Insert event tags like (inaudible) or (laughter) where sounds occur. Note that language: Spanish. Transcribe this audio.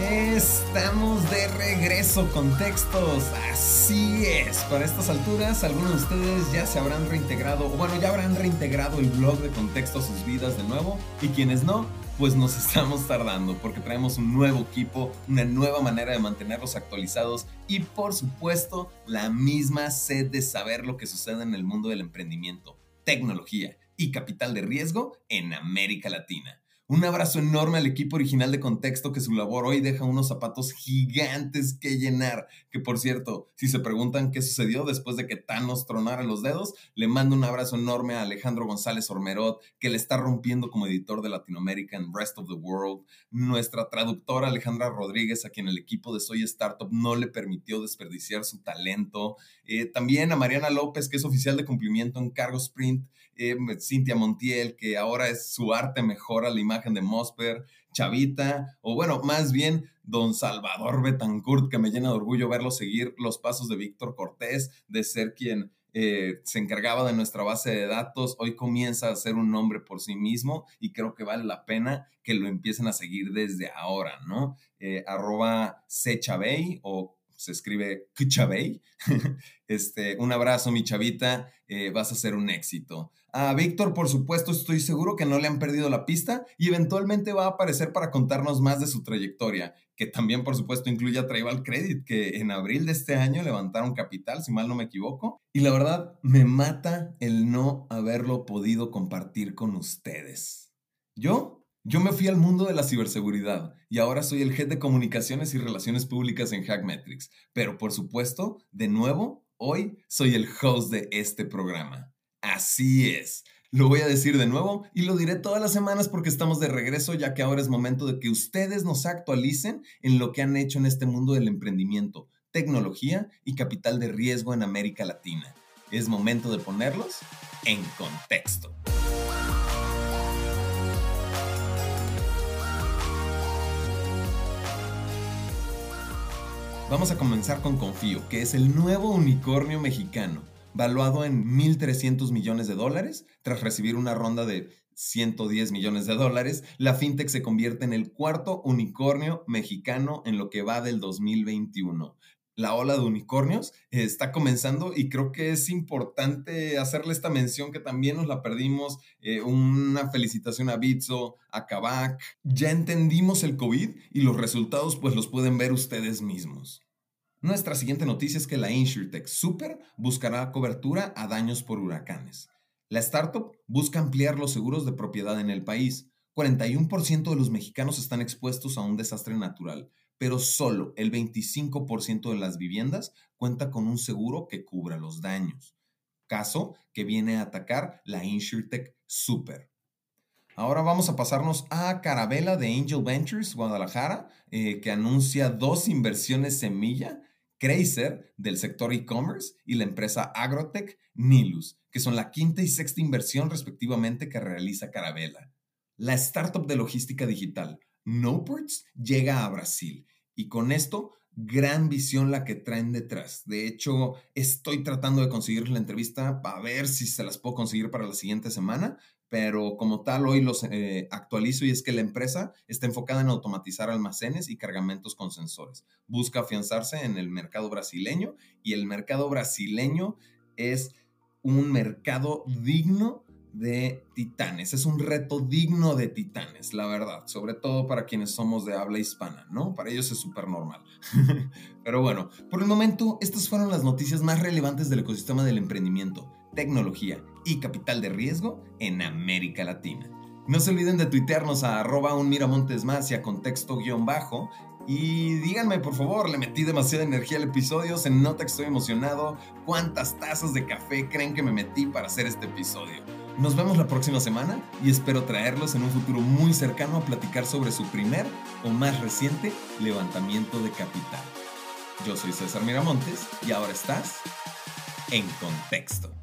Estamos de regreso con textos. Así es. Para estas alturas, algunos de ustedes ya se habrán reintegrado, o bueno, ya habrán reintegrado el blog de contexto a sus vidas de nuevo. Y quienes no, pues nos (laughs) estamos tardando porque traemos un nuevo equipo, una nueva manera de mantenerlos actualizados y por supuesto la misma sed de saber lo que sucede en el mundo del emprendimiento, tecnología y capital de riesgo en América Latina. Un abrazo enorme al equipo original de Contexto que su labor hoy deja unos zapatos gigantes que llenar. Que por cierto, si se preguntan qué sucedió después de que Thanos tronara los dedos, le mando un abrazo enorme a Alejandro González Ormerot, que le está rompiendo como editor de Latinoamérica en Rest of the World. Nuestra traductora Alejandra Rodríguez, a quien el equipo de Soy Startup no le permitió desperdiciar su talento. Eh, también a Mariana López, que es oficial de cumplimiento en Cargo Sprint. Eh, Cintia Montiel, que ahora es su arte mejora la imagen de Mosper, Chavita, o bueno, más bien don Salvador Betancourt, que me llena de orgullo verlo seguir los pasos de Víctor Cortés, de ser quien eh, se encargaba de nuestra base de datos, hoy comienza a ser un nombre por sí mismo y creo que vale la pena que lo empiecen a seguir desde ahora, ¿no? Eh, arroba Sechabey o se escribe Kuchabey. (laughs) este, un abrazo, mi chavita, eh, vas a ser un éxito. A Víctor, por supuesto, estoy seguro que no le han perdido la pista y eventualmente va a aparecer para contarnos más de su trayectoria, que también, por supuesto, incluye a Tribal Credit, que en abril de este año levantaron capital, si mal no me equivoco. Y la verdad, me mata el no haberlo podido compartir con ustedes. Yo yo me fui al mundo de la ciberseguridad y ahora soy el head de comunicaciones y relaciones públicas en Hackmetrics. Pero por supuesto, de nuevo, hoy soy el host de este programa. Así es. Lo voy a decir de nuevo y lo diré todas las semanas porque estamos de regreso ya que ahora es momento de que ustedes nos actualicen en lo que han hecho en este mundo del emprendimiento, tecnología y capital de riesgo en América Latina. Es momento de ponerlos en contexto. Vamos a comenzar con Confío, que es el nuevo unicornio mexicano, valuado en 1.300 millones de dólares. Tras recibir una ronda de 110 millones de dólares, la fintech se convierte en el cuarto unicornio mexicano en lo que va del 2021 la ola de unicornios está comenzando y creo que es importante hacerle esta mención que también nos la perdimos. Eh, una felicitación a Bitso, a Kavak. Ya entendimos el COVID y los resultados pues los pueden ver ustedes mismos. Nuestra siguiente noticia es que la InsurTech Super buscará cobertura a daños por huracanes. La startup busca ampliar los seguros de propiedad en el país. 41% de los mexicanos están expuestos a un desastre natural, pero solo el 25% de las viviendas cuenta con un seguro que cubra los daños, caso que viene a atacar la InsurTech Super. Ahora vamos a pasarnos a Carabela de Angel Ventures Guadalajara, eh, que anuncia dos inversiones semilla, Cracer del sector e-commerce y la empresa Agrotech Nilus, que son la quinta y sexta inversión respectivamente que realiza Carabela. La startup de logística digital Noports llega a Brasil y con esto gran visión la que traen detrás. De hecho, estoy tratando de conseguir la entrevista para ver si se las puedo conseguir para la siguiente semana, pero como tal hoy los eh, actualizo y es que la empresa está enfocada en automatizar almacenes y cargamentos con sensores. Busca afianzarse en el mercado brasileño y el mercado brasileño es un mercado digno de titanes. Es un reto digno de titanes, la verdad, sobre todo para quienes somos de habla hispana, ¿no? Para ellos es súper normal. (laughs) Pero bueno, por el momento, estas fueron las noticias más relevantes del ecosistema del emprendimiento, tecnología y capital de riesgo en América Latina. No se olviden de tuitearnos a arroba un miramontes más y a contexto guion bajo y díganme, por favor, le metí demasiada energía al episodio, se nota que estoy emocionado. ¿Cuántas tazas de café creen que me metí para hacer este episodio? Nos vemos la próxima semana y espero traerlos en un futuro muy cercano a platicar sobre su primer o más reciente levantamiento de capital. Yo soy César Miramontes y ahora estás en contexto.